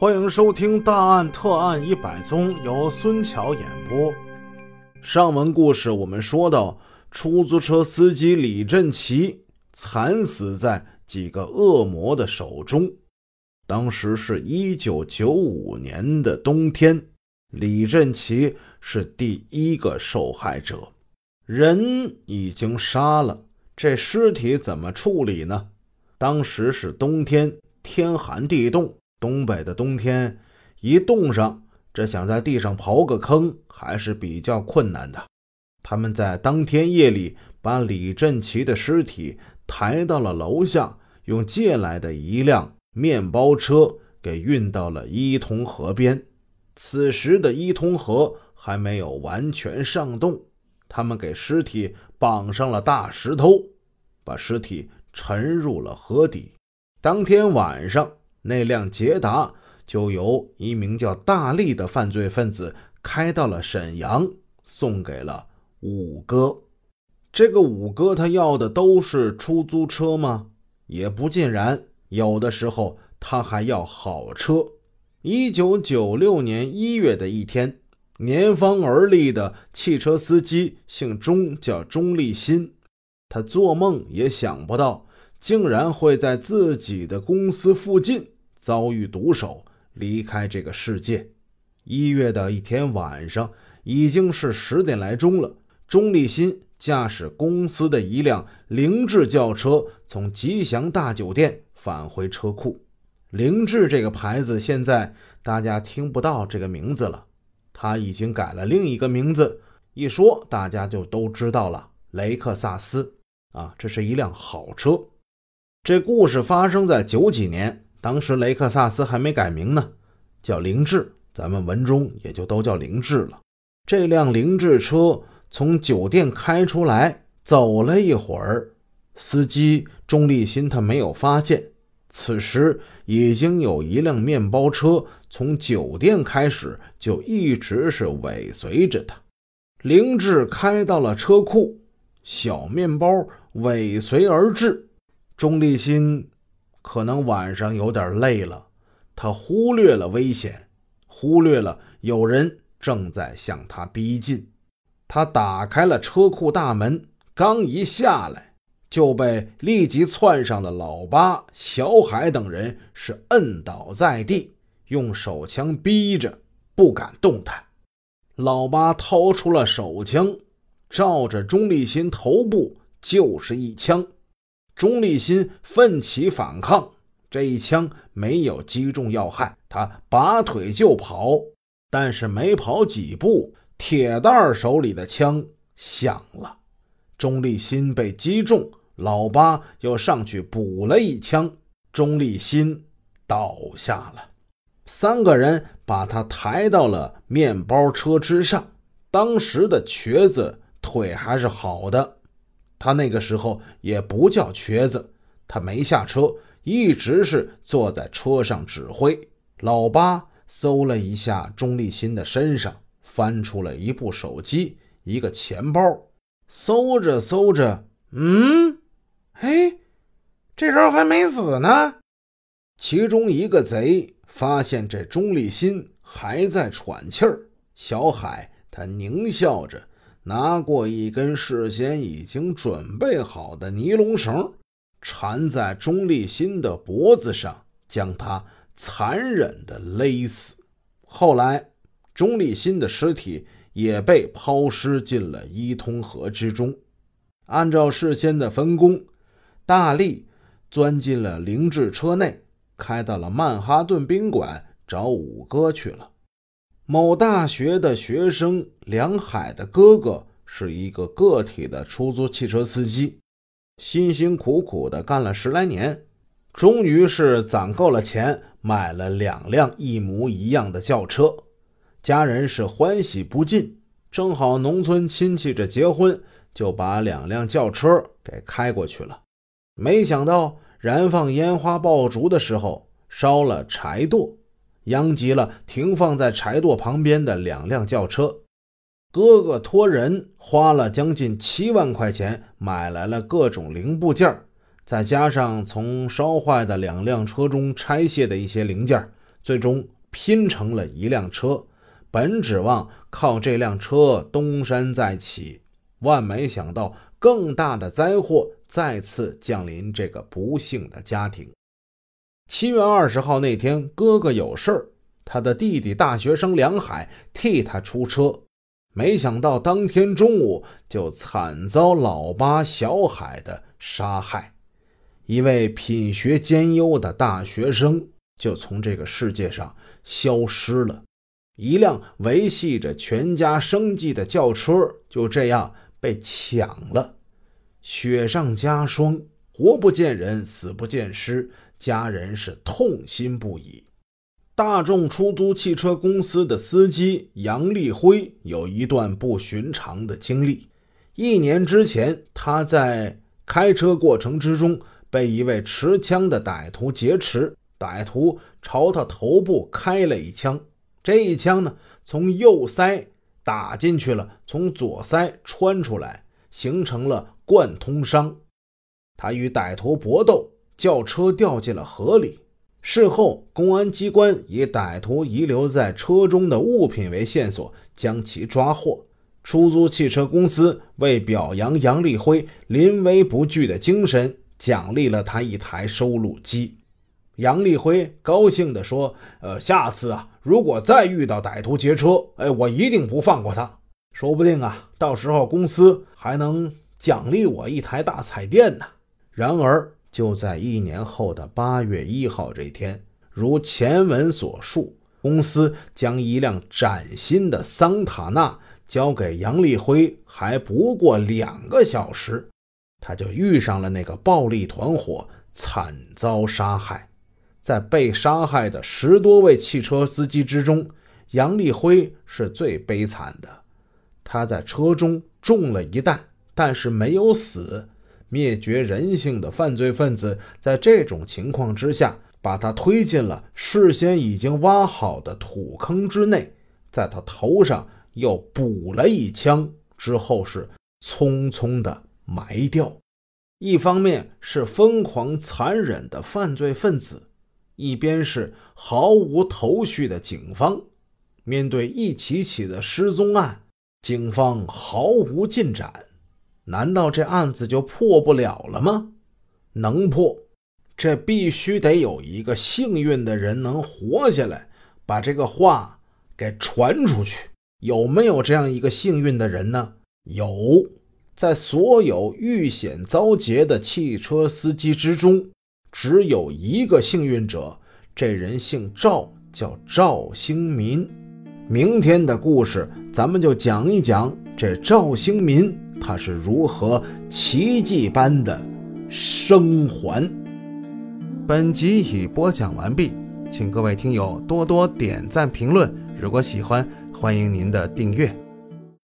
欢迎收听《大案特案一百宗》，由孙桥演播。上文故事我们说到，出租车司机李振奇惨死在几个恶魔的手中。当时是一九九五年的冬天，李振奇是第一个受害者。人已经杀了，这尸体怎么处理呢？当时是冬天，天寒地冻。东北的冬天，一冻上，这想在地上刨个坑还是比较困难的。他们在当天夜里把李振奇的尸体抬到了楼下，用借来的一辆面包车给运到了伊通河边。此时的伊通河还没有完全上冻，他们给尸体绑上了大石头，把尸体沉入了河底。当天晚上。那辆捷达就由一名叫大力的犯罪分子开到了沈阳，送给了五哥。这个五哥他要的都是出租车吗？也不尽然，有的时候他还要好车。一九九六年一月的一天，年方而立的汽车司机姓钟，叫钟立新。他做梦也想不到。竟然会在自己的公司附近遭遇毒手，离开这个世界。一月的一天晚上，已经是十点来钟了。钟立新驾驶公司的一辆凌志轿车，从吉祥大酒店返回车库。凌志这个牌子现在大家听不到这个名字了，他已经改了另一个名字，一说大家就都知道了。雷克萨斯啊，这是一辆好车。这故事发生在九几年，当时雷克萨斯还没改名呢，叫凌志，咱们文中也就都叫凌志了。这辆凌志车从酒店开出来，走了一会儿，司机钟立新他没有发现，此时已经有一辆面包车从酒店开始就一直是尾随着他。凌志开到了车库，小面包尾随而至。钟立新可能晚上有点累了，他忽略了危险，忽略了有人正在向他逼近。他打开了车库大门，刚一下来，就被立即窜上的老八、小海等人是摁倒在地，用手枪逼着，不敢动弹。老八掏出了手枪，照着钟立新头部就是一枪。钟立新奋起反抗，这一枪没有击中要害，他拔腿就跑，但是没跑几步，铁蛋儿手里的枪响了，钟立新被击中，老八又上去补了一枪，钟立新倒下了，三个人把他抬到了面包车之上，当时的瘸子腿还是好的。他那个时候也不叫瘸子，他没下车，一直是坐在车上指挥。老八搜了一下钟立新的身上，翻出了一部手机、一个钱包，搜着搜着，嗯，哎，这人还没死呢。其中一个贼发现这钟立新还在喘气儿，小海他狞笑着。拿过一根事先已经准备好的尼龙绳，缠在钟立新的脖子上，将他残忍地勒死。后来，钟立新的尸体也被抛尸进了伊通河之中。按照事先的分工，大力钻进了凌志车内，开到了曼哈顿宾馆找五哥去了。某大学的学生梁海的哥哥是一个个体的出租汽车司机，辛辛苦苦的干了十来年，终于是攒够了钱，买了两辆一模一样的轿车，家人是欢喜不尽。正好农村亲戚这结婚，就把两辆轿车给开过去了。没想到燃放烟花爆竹的时候烧了柴垛。殃及了停放在柴垛旁边的两辆轿车，哥哥托人花了将近七万块钱买来了各种零部件，再加上从烧坏的两辆车中拆卸的一些零件，最终拼成了一辆车，本指望靠这辆车东山再起，万没想到更大的灾祸再次降临这个不幸的家庭。七月二十号那天，哥哥有事儿，他的弟弟大学生梁海替他出车，没想到当天中午就惨遭老八小海的杀害。一位品学兼优的大学生就从这个世界上消失了，一辆维系着全家生计的轿车就这样被抢了，雪上加霜，活不见人，死不见尸，家人是痛心不已。大众出租汽车公司的司机杨立辉有一段不寻常的经历，一年之前，他在开车过程之中。被一位持枪的歹徒劫持，歹徒朝他头部开了一枪，这一枪呢，从右腮打进去了，从左腮穿出来，形成了贯通伤。他与歹徒搏斗，轿车掉进了河里。事后，公安机关以歹徒遗留在车中的物品为线索，将其抓获。出租汽车公司为表扬杨立辉临危不惧的精神。奖励了他一台收录机，杨立辉高兴地说：“呃，下次啊，如果再遇到歹徒劫车，哎，我一定不放过他。说不定啊，到时候公司还能奖励我一台大彩电呢。”然而，就在一年后的八月一号这天，如前文所述，公司将一辆崭新的桑塔纳交给杨立辉，还不过两个小时。他就遇上了那个暴力团伙，惨遭杀害。在被杀害的十多位汽车司机之中，杨立辉是最悲惨的。他在车中中了一弹，但是没有死。灭绝人性的犯罪分子在这种情况之下，把他推进了事先已经挖好的土坑之内，在他头上又补了一枪，之后是匆匆的。埋掉，一方面是疯狂残忍的犯罪分子，一边是毫无头绪的警方。面对一起起的失踪案，警方毫无进展，难道这案子就破不了了吗？能破，这必须得有一个幸运的人能活下来，把这个话给传出去。有没有这样一个幸运的人呢？有。在所有遇险遭劫的汽车司机之中，只有一个幸运者，这人姓赵，叫赵兴民。明天的故事，咱们就讲一讲这赵兴民他是如何奇迹般的生还。本集已播讲完毕，请各位听友多多点赞评论。如果喜欢，欢迎您的订阅。